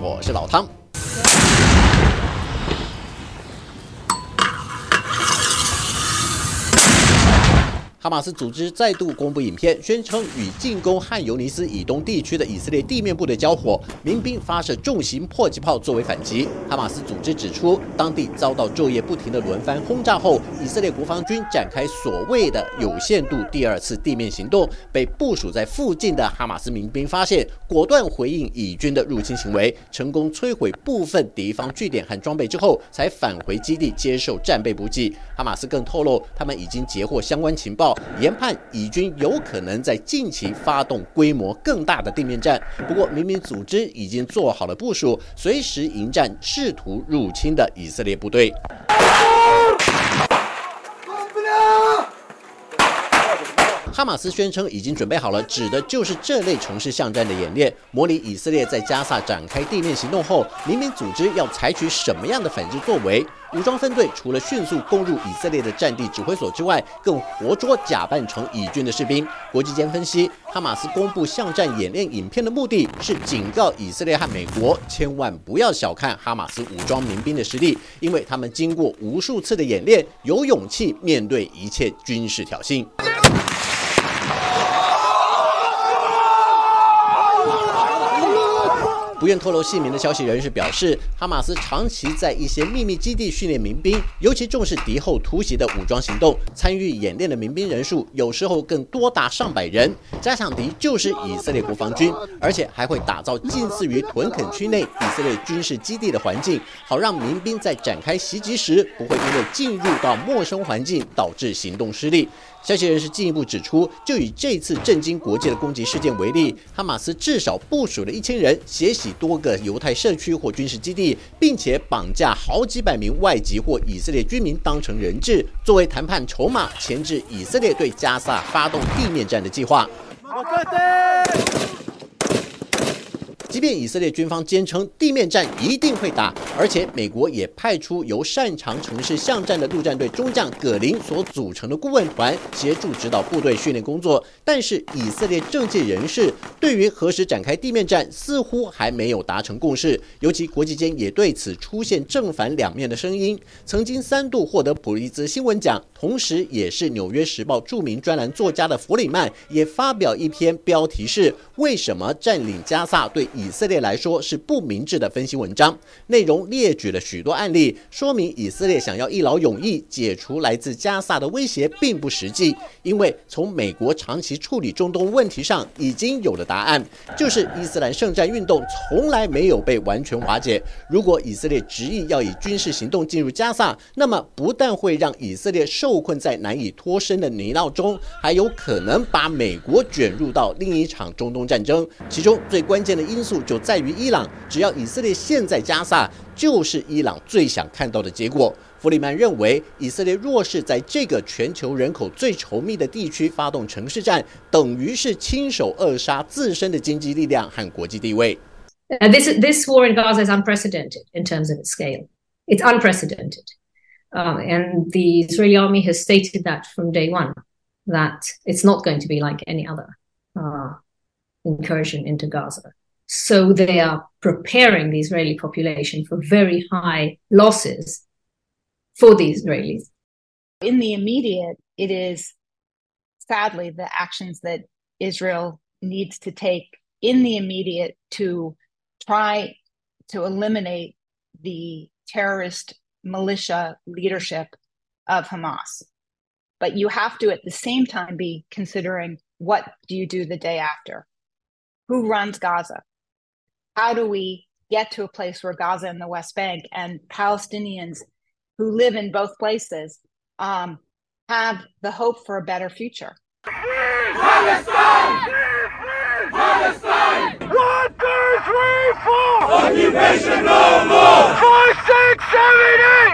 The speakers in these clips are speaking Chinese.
我是老汤。哈马斯组织再度公布影片，宣称与进攻汉尤尼斯以东地区的以色列地面部队交火，民兵发射重型迫击炮作为反击。哈马斯组织指出，当地遭到昼夜不停的轮番轰炸后，以色列国防军展开所谓的有限度第二次地面行动，被部署在附近的哈马斯民兵发现，果断回应以军的入侵行为，成功摧毁部分敌方据点和装备之后，才返回基地接受战备补给。哈马斯更透露，他们已经截获相关情报。研判以军有可能在近期发动规模更大的地面战，不过明明组织已经做好了部署，随时迎战试图入侵的以色列部队。哈马斯宣称已经准备好了，指的就是这类城市巷战的演练，模拟以色列在加萨展开地面行动后，民兵组织要采取什么样的反制作为。武装分队除了迅速攻入以色列的战地指挥所之外，更活捉假扮成以军的士兵。国际间分析，哈马斯公布巷战演练影片的目的是警告以色列和美国，千万不要小看哈马斯武装民兵的实力，因为他们经过无数次的演练，有勇气面对一切军事挑衅。不愿透露姓名的消息人士表示，哈马斯长期在一些秘密基地训练民兵，尤其重视敌后突袭的武装行动。参与演练的民兵人数有时候更多达上百人。加强敌就是以色列国防军，而且还会打造近似于屯垦区内以色列军事基地的环境，好让民兵在展开袭击时不会因为进入到陌生环境导致行动失利。消息人士进一步指出，就以这次震惊国际的攻击事件为例，哈马斯至少部署了一千人，血多个犹太社区或军事基地，并且绑架好几百名外籍或以色列居民当成人质，作为谈判筹码，前置以色列对加萨发动地面战的计划。即便以色列军方坚称地面战一定会打，而且美国也派出由擅长城市巷战的陆战队中将葛林所组成的顾问团协助指导部队训练工作，但是以色列政界人士对于何时展开地面战似乎还没有达成共识，尤其国际间也对此出现正反两面的声音。曾经三度获得普利兹新闻奖，同时也是《纽约时报》著名专栏作家的弗里曼也发表一篇标题是“为什么占领加萨对”。以色列来说是不明智的分析文章，内容列举了许多案例，说明以色列想要一劳永逸解除来自加萨的威胁并不实际。因为从美国长期处理中东问题上已经有了答案，就是伊斯兰圣战运动从来没有被完全瓦解。如果以色列执意要以军事行动进入加萨，那么不但会让以色列受困在难以脱身的泥淖中，还有可能把美国卷入到另一场中东战争。其中最关键的因素。就在于伊朗，只要以色列现在加萨，就是伊朗最想看到的结果。弗里曼认为，以色列若是在这个全球人口最稠密的地区发动城市战，等于是亲手扼杀自身的经济力量和国际地位。This this war in Gaza is unprecedented in terms of its scale. It's unprecedented, and the Israeli army has stated that from day one that it's not going to be like any other incursion into Gaza. So they are preparing the Israeli population for very high losses for the Israelis. In the immediate, it is sadly the actions that Israel needs to take in the immediate to try to eliminate the terrorist militia leadership of Hamas. But you have to at the same time be considering what do you do the day after? Who runs Gaza? How do we get to a place where Gaza and the West Bank and Palestinians who live in both places um, have the hope for a better future? Palestine! Palestine! One, two, three, four! Occupation no more! Five, six, seven, eight!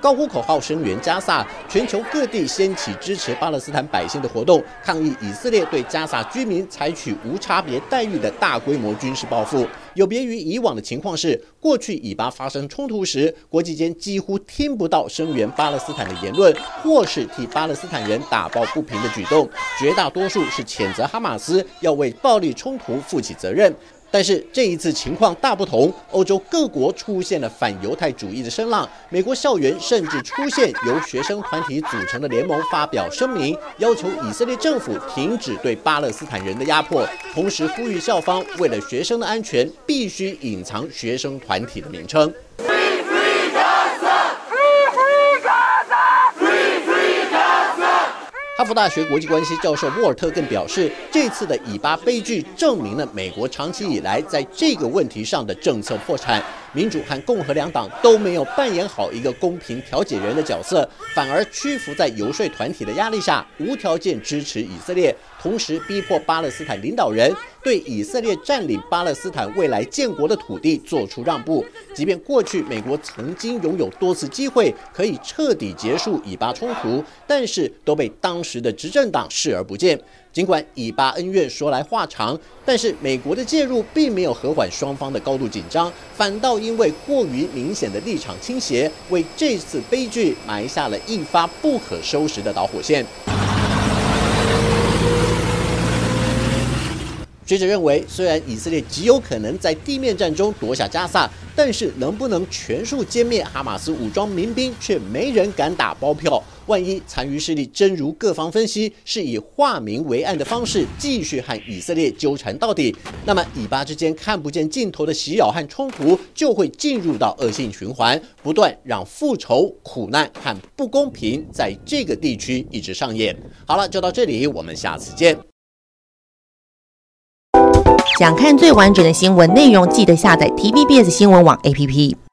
高呼口号声援加萨，全球各地掀起支持巴勒斯坦百姓的活动，抗议以色列对加萨居民采取无差别待遇的大规模军事报复。有别于以往的情况是，过去以巴发生冲突时，国际间几乎听不到声援巴勒斯坦的言论，或是替巴勒斯坦人打抱不平的举动，绝大多数是谴责哈马斯要为暴力冲突负起责任。但是这一次情况大不同，欧洲各国出现了反犹太主义的声浪，美国校园甚至出现由学生团体组成的联盟发表声明，要求以色列政府停止对巴勒斯坦人的压迫，同时呼吁校方为了学生的安全，必须隐藏学生团体的名称。哈佛大学国际关系教授沃尔特更表示，这次的以巴悲剧证明了美国长期以来在这个问题上的政策破产。民主和共和两党都没有扮演好一个公平调解人的角色，反而屈服在游说团体的压力下，无条件支持以色列，同时逼迫巴勒斯坦领导人对以色列占领巴勒斯坦未来建国的土地做出让步。即便过去美国曾经拥有多次机会可以彻底结束以巴冲突，但是都被当时的执政党视而不见。尽管以巴恩怨说来话长，但是美国的介入并没有和缓双方的高度紧张，反倒因为过于明显的立场倾斜，为这次悲剧埋下了一发不可收拾的导火线。学者认为，虽然以色列极有可能在地面战中夺下加萨，但是能不能全数歼灭哈马斯武装民兵，却没人敢打包票。万一残余势力真如各方分析，是以化名为暗的方式继续和以色列纠缠到底，那么以巴之间看不见尽头的袭扰和冲突，就会进入到恶性循环，不断让复仇、苦难和不公平在这个地区一直上演。好了，就到这里，我们下次见。想看最完整的新闻内容，记得下载 TVBS 新闻网 APP。